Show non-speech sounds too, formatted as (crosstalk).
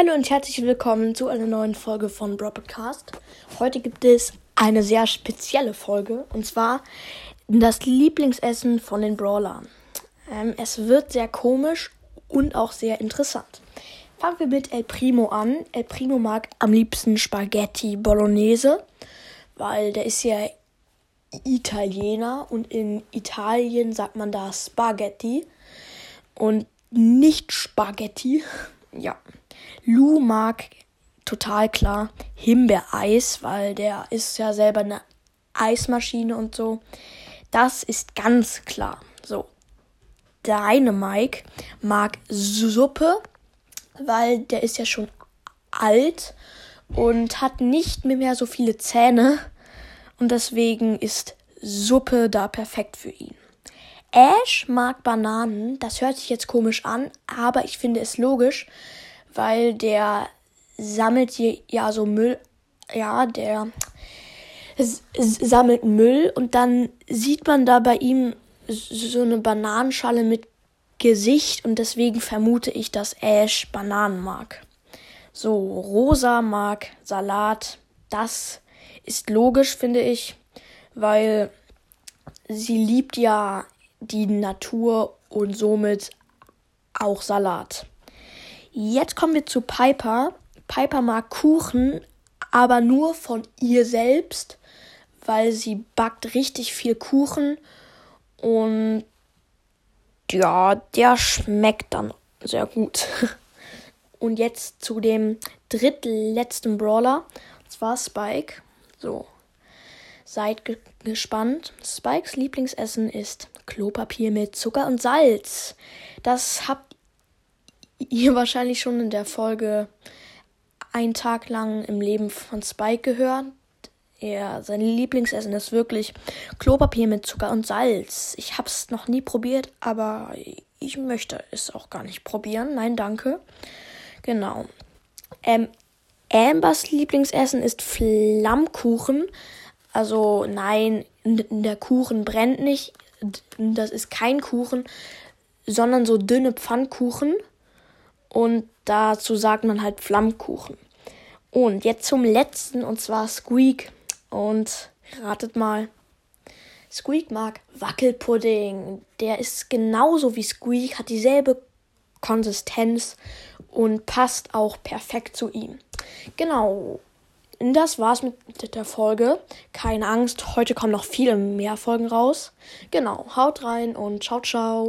Hallo und herzlich willkommen zu einer neuen Folge von Broadcast. Heute gibt es eine sehr spezielle Folge und zwar das Lieblingsessen von den Brawlern. Ähm, es wird sehr komisch und auch sehr interessant. Fangen wir mit El Primo an. El Primo mag am liebsten Spaghetti Bolognese, weil der ist ja Italiener und in Italien sagt man da Spaghetti und nicht Spaghetti. (laughs) Ja. Lou mag total klar Himbeereis, weil der ist ja selber eine Eismaschine und so. Das ist ganz klar. So. Deine Mike mag Suppe, weil der ist ja schon alt und hat nicht mehr so viele Zähne und deswegen ist Suppe da perfekt für ihn. Ash mag Bananen, das hört sich jetzt komisch an, aber ich finde es logisch, weil der sammelt hier ja so Müll, ja, der sammelt Müll und dann sieht man da bei ihm so eine Bananenschale mit Gesicht und deswegen vermute ich, dass Ash Bananen mag. So, Rosa mag Salat. Das ist logisch, finde ich, weil sie liebt ja die Natur und somit auch Salat. Jetzt kommen wir zu Piper. Piper mag Kuchen, aber nur von ihr selbst, weil sie backt richtig viel Kuchen und ja, der schmeckt dann sehr gut. (laughs) Und jetzt zu dem drittletzten Brawler, und zwar Spike. So, seid ge gespannt. Spikes Lieblingsessen ist Klopapier mit Zucker und Salz. Das habt ihr wahrscheinlich schon in der Folge ein Tag lang im Leben von Spike gehört. Er, sein Lieblingsessen ist wirklich Klopapier mit Zucker und Salz. Ich habe es noch nie probiert, aber ich möchte es auch gar nicht probieren. Nein, danke. Genau. Ähm, Ambers Lieblingsessen ist Flammkuchen. Also nein, der Kuchen brennt nicht. Das ist kein Kuchen, sondern so dünne Pfannkuchen. Und dazu sagt man halt Flammkuchen. Und jetzt zum letzten, und zwar Squeak. Und ratet mal. Squeak mag Wackelpudding. Der ist genauso wie Squeak, hat dieselbe Konsistenz und passt auch perfekt zu ihm. Genau. Das war's mit der Folge. Keine Angst, heute kommen noch viele mehr Folgen raus. Genau, haut rein und ciao, ciao.